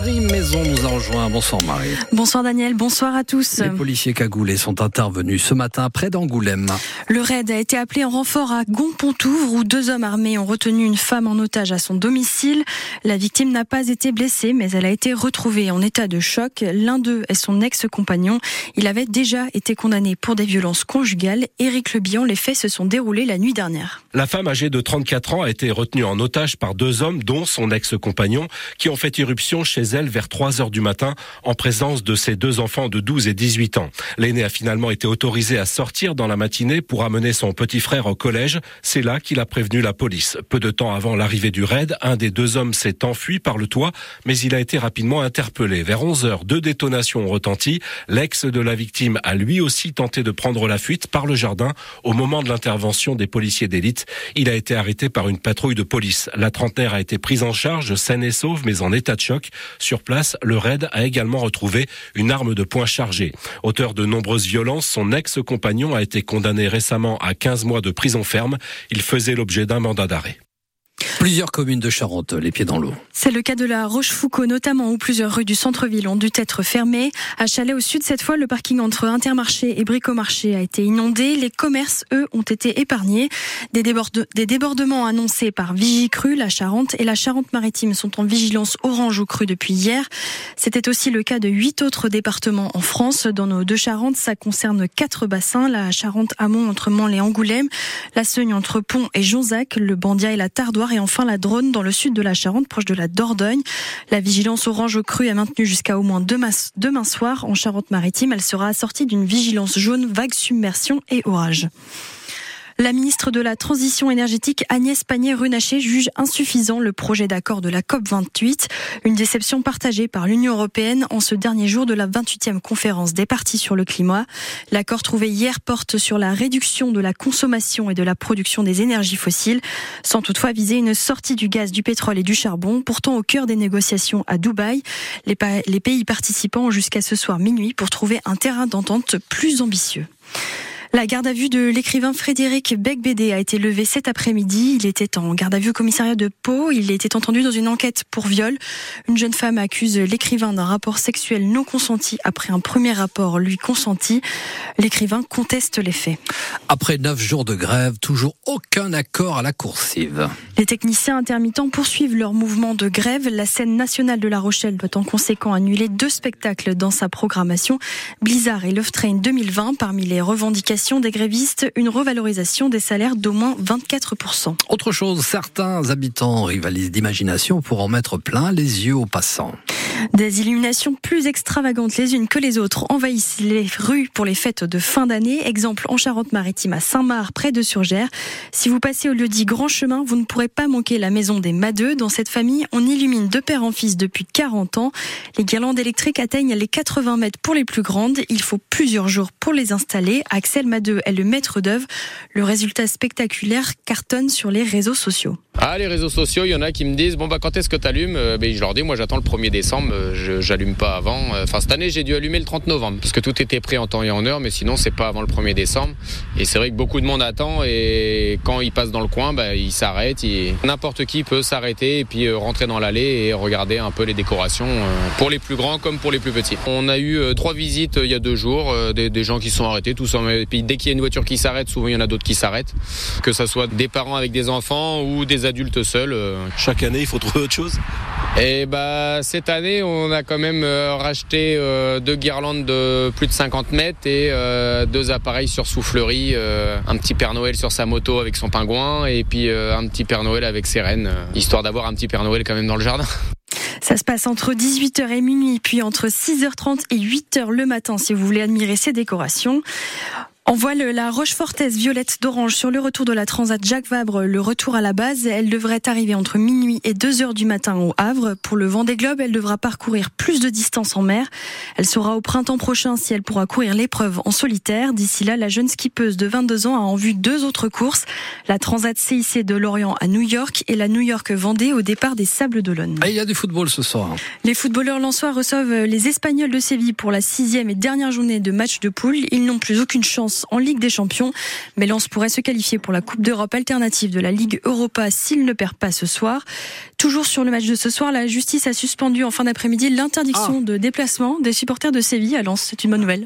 Marie Maison nous a rejoint. Bonsoir Marie. Bonsoir Daniel, bonsoir à tous. Les policiers cagoulés sont intervenus ce matin près d'Angoulême. Le raid a été appelé en renfort à Gonpontouvre où deux hommes armés ont retenu une femme en otage à son domicile. La victime n'a pas été blessée mais elle a été retrouvée en état de choc. L'un d'eux est son ex-compagnon. Il avait déjà été condamné pour des violences conjugales. Éric Lebihan, les faits se sont déroulés la nuit dernière. La femme âgée de 34 ans a été retenue en otage par deux hommes dont son ex-compagnon qui ont fait irruption chez vers 3 heures du matin en présence de ses deux enfants de 12 et 18 ans. L'aîné a finalement été autorisé à sortir dans la matinée pour amener son petit frère au collège. C'est là qu'il a prévenu la police. Peu de temps avant l'arrivée du raid, un des deux hommes s'est enfui par le toit, mais il a été rapidement interpellé. Vers 11 heures, deux détonations ont retenti. L'ex de la victime a lui aussi tenté de prendre la fuite par le jardin. Au moment de l'intervention des policiers d'élite, il a été arrêté par une patrouille de police. La trentenaire a été prise en charge, saine et sauve, mais en état de choc. Sur place, le raid a également retrouvé une arme de poing chargée. Auteur de nombreuses violences, son ex-compagnon a été condamné récemment à 15 mois de prison ferme. Il faisait l'objet d'un mandat d'arrêt. Plusieurs communes de Charente, les pieds dans l'eau. C'est le cas de la Rochefoucauld, notamment où plusieurs rues du centre-ville ont dû être fermées. À Chalet, au sud, cette fois, le parking entre Intermarché et Bricomarché a été inondé. Les commerces, eux, ont été épargnés. Des, débordements annoncés par Vigicru, la Charente et la Charente-Maritime sont en vigilance orange ou cru depuis hier. C'était aussi le cas de huit autres départements en France. Dans nos deux Charentes, ça concerne quatre bassins. La Charente-Amont entre Mansle et Angoulême, la Seugne entre Pont et Jonzac, le Bandia et la Tardoire et enfin la Drône dans le sud de la Charente, proche de la Dordogne. La vigilance orange au cru est maintenue jusqu'à au moins demain soir en Charente-Maritime. Elle sera assortie d'une vigilance jaune, vague submersion et orage. La ministre de la Transition énergétique Agnès Pannier-Runacher juge insuffisant le projet d'accord de la COP28, une déception partagée par l'Union européenne en ce dernier jour de la 28e conférence des partis sur le climat. L'accord trouvé hier porte sur la réduction de la consommation et de la production des énergies fossiles, sans toutefois viser une sortie du gaz, du pétrole et du charbon, pourtant au cœur des négociations à Dubaï. Les, les pays participants ont jusqu'à ce soir minuit pour trouver un terrain d'entente plus ambitieux. La garde à vue de l'écrivain Frédéric Becbédé a été levée cet après-midi. Il était en garde à vue au commissariat de Pau. Il était entendu dans une enquête pour viol. Une jeune femme accuse l'écrivain d'un rapport sexuel non consenti après un premier rapport lui consenti. L'écrivain conteste les faits. Après neuf jours de grève, toujours aucun accord à la coursive. Les techniciens intermittents poursuivent leur mouvement de grève. La scène nationale de La Rochelle doit en conséquent annuler deux spectacles dans sa programmation. Blizzard et Love Train 2020 parmi les revendications des grévistes, une revalorisation des salaires d'au moins 24%. Autre chose, certains habitants rivalisent d'imagination pour en mettre plein les yeux aux passants. Des illuminations plus extravagantes les unes que les autres envahissent les rues pour les fêtes de fin d'année. Exemple en Charente-Maritime à Saint-Marc, près de Surgères. Si vous passez au lieu dit Grand Chemin, vous ne pourrez pas manquer la maison des Madeux. Dans cette famille, on illumine de père en fils depuis 40 ans. Les guirlandes électriques atteignent les 80 mètres pour les plus grandes. Il faut plusieurs jours pour les installer. Axel Madeux est le maître d'œuvre. Le résultat spectaculaire cartonne sur les réseaux sociaux. Ah, les réseaux sociaux, il y en a qui me disent bon bah quand est-ce que tu allumes euh, ben, Je leur dis moi j'attends le 1er décembre, euh, je j'allume pas avant. Euh, enfin cette année j'ai dû allumer le 30 novembre parce que tout était prêt en temps et en heure, mais sinon c'est pas avant le 1er décembre. Et c'est vrai que beaucoup de monde attend et quand ils passent dans le coin, bah, ils s'arrêtent. N'importe qui peut s'arrêter et puis rentrer dans l'allée et regarder un peu les décorations pour les plus grands comme pour les plus petits. On a eu trois visites il y a deux jours, des, des, gens qui sont arrêtés, tout ça. Et puis dès qu'il y a une voiture qui s'arrête, souvent il y en a d'autres qui s'arrêtent, que ce soit des parents avec des enfants ou des adultes seuls. Euh. Chaque année, il faut trouver autre chose? Et bah, cette année, on a quand même euh, racheté euh, deux guirlandes de plus de 50 mètres et deux appareils sur soufflerie. un petit Père Noël sur sa moto avec son pingouin et puis un petit Père Noël avec ses rennes, histoire d'avoir un petit Père Noël quand même dans le jardin. Ça se passe entre 18h et minuit, puis entre 6h30 et 8h le matin si vous voulez admirer ces décorations. On voit le, la Rochefortaise violette d'orange sur le retour de la Transat Jacques Vabre, le retour à la base. Elle devrait arriver entre minuit et 2 heures du matin au Havre. Pour le Vendée Globe, elle devra parcourir plus de distance en mer. Elle sera au printemps prochain si elle pourra courir l'épreuve en solitaire. D'ici là, la jeune skippeuse de 22 ans a en vue deux autres courses. La Transat CIC de Lorient à New York et la New York Vendée au départ des Sables d'Olonne. Ah, il y a du football ce soir. Les footballeurs lensois reçoivent les Espagnols de Séville pour la sixième et dernière journée de match de poule. Ils n'ont plus aucune chance Lens en Ligue des Champions. Mais Lens pourrait se qualifier pour la Coupe d'Europe alternative de la Ligue Europa s'il ne perd pas ce soir. Toujours sur le match de ce soir, la justice a suspendu en fin d'après-midi l'interdiction ah. de déplacement des supporters de Séville à Lens. C'est une bonne nouvelle.